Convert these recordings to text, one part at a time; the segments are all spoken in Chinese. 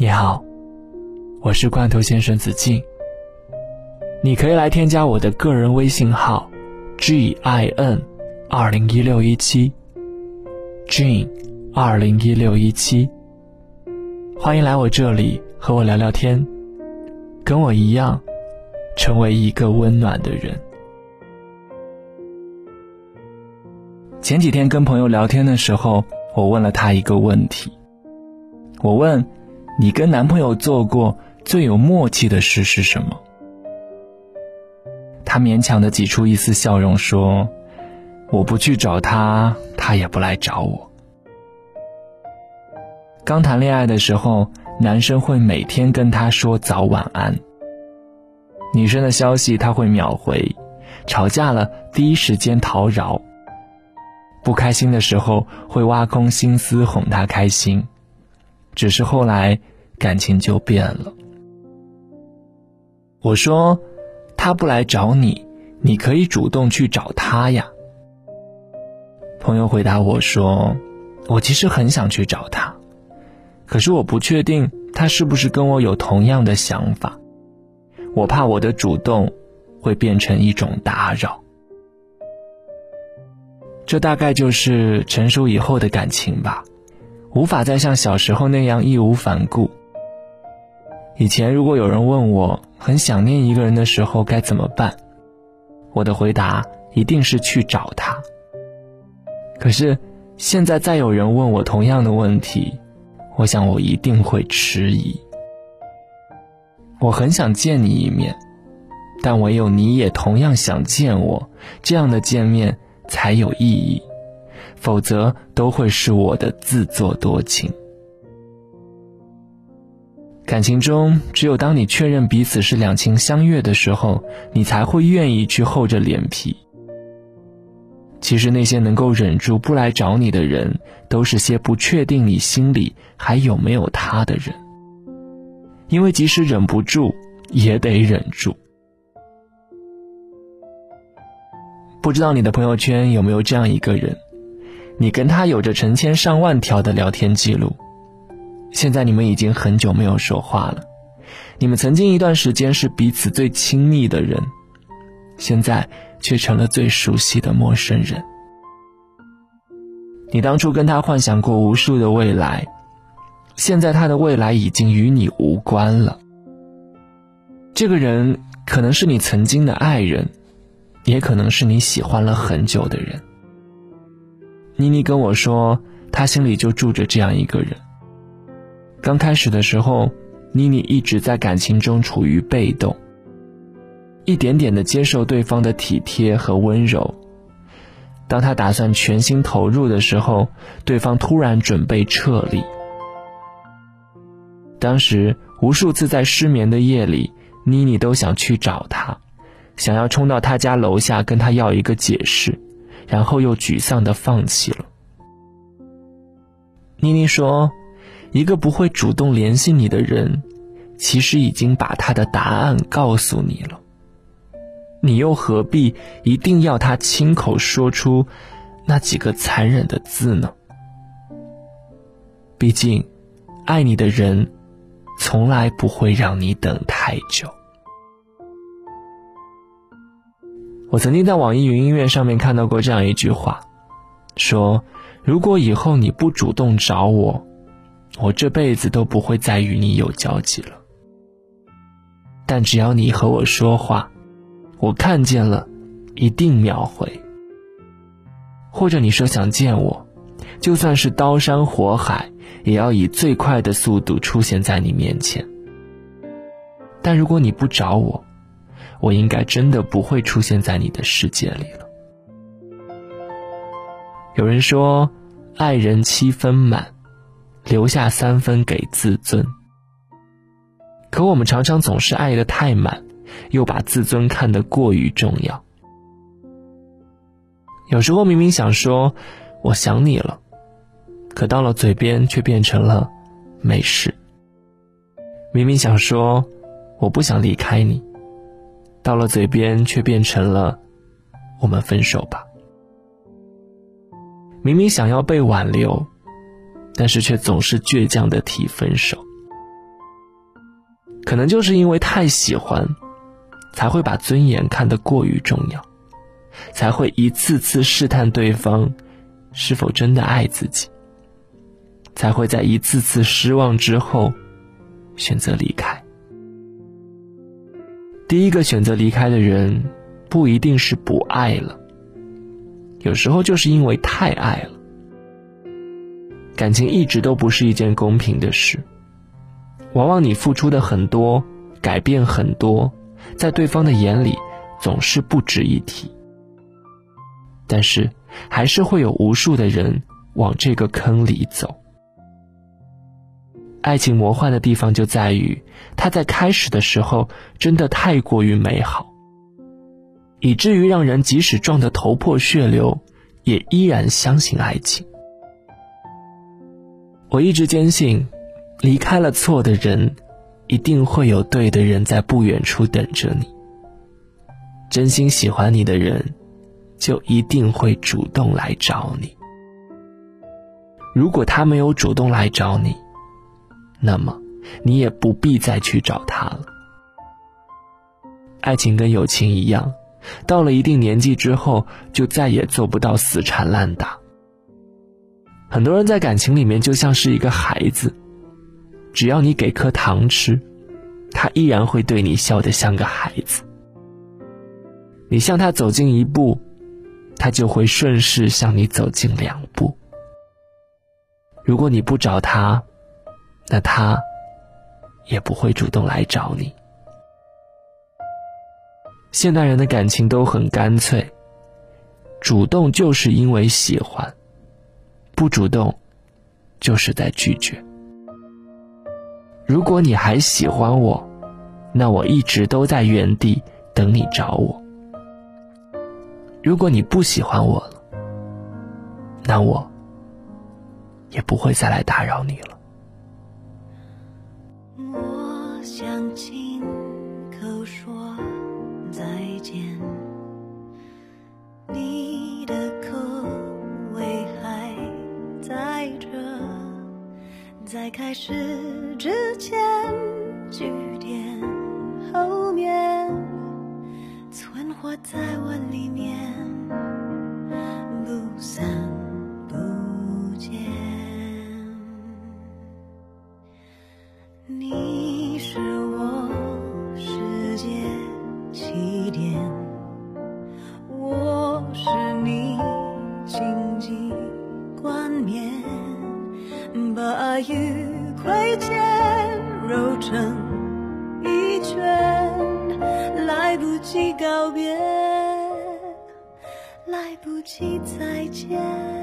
你好，我是罐头先生子敬。你可以来添加我的个人微信号：g i n 二零一六一七，Jin 二零一六一七。欢迎来我这里和我聊聊天，跟我一样，成为一个温暖的人。前几天跟朋友聊天的时候，我问了他一个问题。我问：“你跟男朋友做过最有默契的事是什么？”他勉强的挤出一丝笑容说：“我不去找他，他也不来找我。”刚谈恋爱的时候，男生会每天跟他说早晚安。女生的消息他会秒回，吵架了第一时间讨饶。不开心的时候会挖空心思哄她开心，只是后来感情就变了。我说，他不来找你，你可以主动去找他呀。朋友回答我说，我其实很想去找他，可是我不确定他是不是跟我有同样的想法，我怕我的主动会变成一种打扰。这大概就是成熟以后的感情吧，无法再像小时候那样义无反顾。以前如果有人问我很想念一个人的时候该怎么办，我的回答一定是去找他。可是现在再有人问我同样的问题，我想我一定会迟疑。我很想见你一面，但唯有你也同样想见我，这样的见面。才有意义，否则都会是我的自作多情。感情中，只有当你确认彼此是两情相悦的时候，你才会愿意去厚着脸皮。其实，那些能够忍住不来找你的人，都是些不确定你心里还有没有他的人。因为即使忍不住，也得忍住。不知道你的朋友圈有没有这样一个人，你跟他有着成千上万条的聊天记录，现在你们已经很久没有说话了，你们曾经一段时间是彼此最亲密的人，现在却成了最熟悉的陌生人。你当初跟他幻想过无数的未来，现在他的未来已经与你无关了。这个人可能是你曾经的爱人。也可能是你喜欢了很久的人。妮妮跟我说，她心里就住着这样一个人。刚开始的时候，妮妮一直在感情中处于被动，一点点的接受对方的体贴和温柔。当她打算全心投入的时候，对方突然准备撤离。当时无数次在失眠的夜里，妮妮都想去找他。想要冲到他家楼下跟他要一个解释，然后又沮丧的放弃了。妮妮说：“一个不会主动联系你的人，其实已经把他的答案告诉你了。你又何必一定要他亲口说出那几个残忍的字呢？毕竟，爱你的人，从来不会让你等太久。”我曾经在网易云音乐上面看到过这样一句话，说：“如果以后你不主动找我，我这辈子都不会再与你有交集了。但只要你和我说话，我看见了，一定秒回。或者你说想见我，就算是刀山火海，也要以最快的速度出现在你面前。但如果你不找我，”我应该真的不会出现在你的世界里了。有人说，爱人七分满，留下三分给自尊。可我们常常总是爱的太满，又把自尊看得过于重要。有时候明明想说我想你了，可到了嘴边却变成了没事。明明想说我不想离开你。到了嘴边，却变成了“我们分手吧”。明明想要被挽留，但是却总是倔强的提分手。可能就是因为太喜欢，才会把尊严看得过于重要，才会一次次试探对方是否真的爱自己，才会在一次次失望之后选择离开。第一个选择离开的人，不一定是不爱了，有时候就是因为太爱了。感情一直都不是一件公平的事，往往你付出的很多，改变很多，在对方的眼里总是不值一提。但是，还是会有无数的人往这个坑里走。爱情魔幻的地方就在于，它在开始的时候真的太过于美好，以至于让人即使撞得头破血流，也依然相信爱情。我一直坚信，离开了错的人，一定会有对的人在不远处等着你。真心喜欢你的人，就一定会主动来找你。如果他没有主动来找你，那么你也不必再去找他了。爱情跟友情一样，到了一定年纪之后，就再也做不到死缠烂打。很多人在感情里面就像是一个孩子，只要你给颗糖吃，他依然会对你笑得像个孩子。你向他走近一步，他就会顺势向你走近两步。如果你不找他，那他也不会主动来找你。现代人的感情都很干脆，主动就是因为喜欢。不主动，就是在拒绝。如果你还喜欢我，那我一直都在原地等你找我。如果你不喜欢我了，那我也不会再来打扰你了。我想亲口说再见。你的口味还在这。在开始之前与亏欠揉成一圈，来不及告别，来不及再见。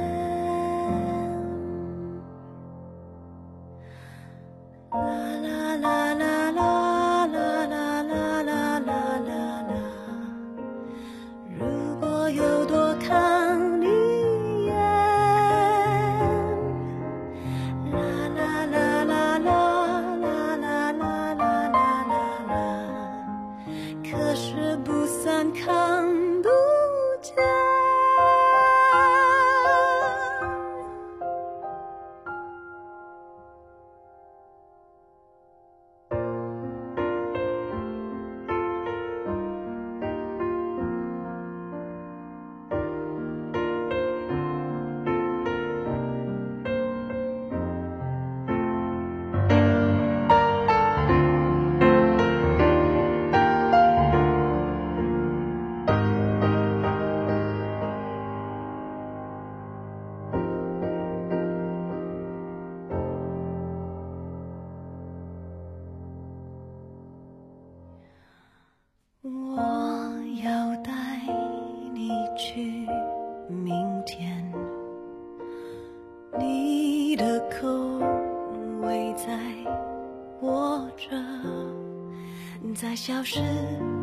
在消失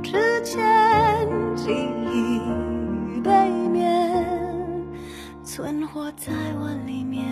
之前，记忆背面，存活在我里面。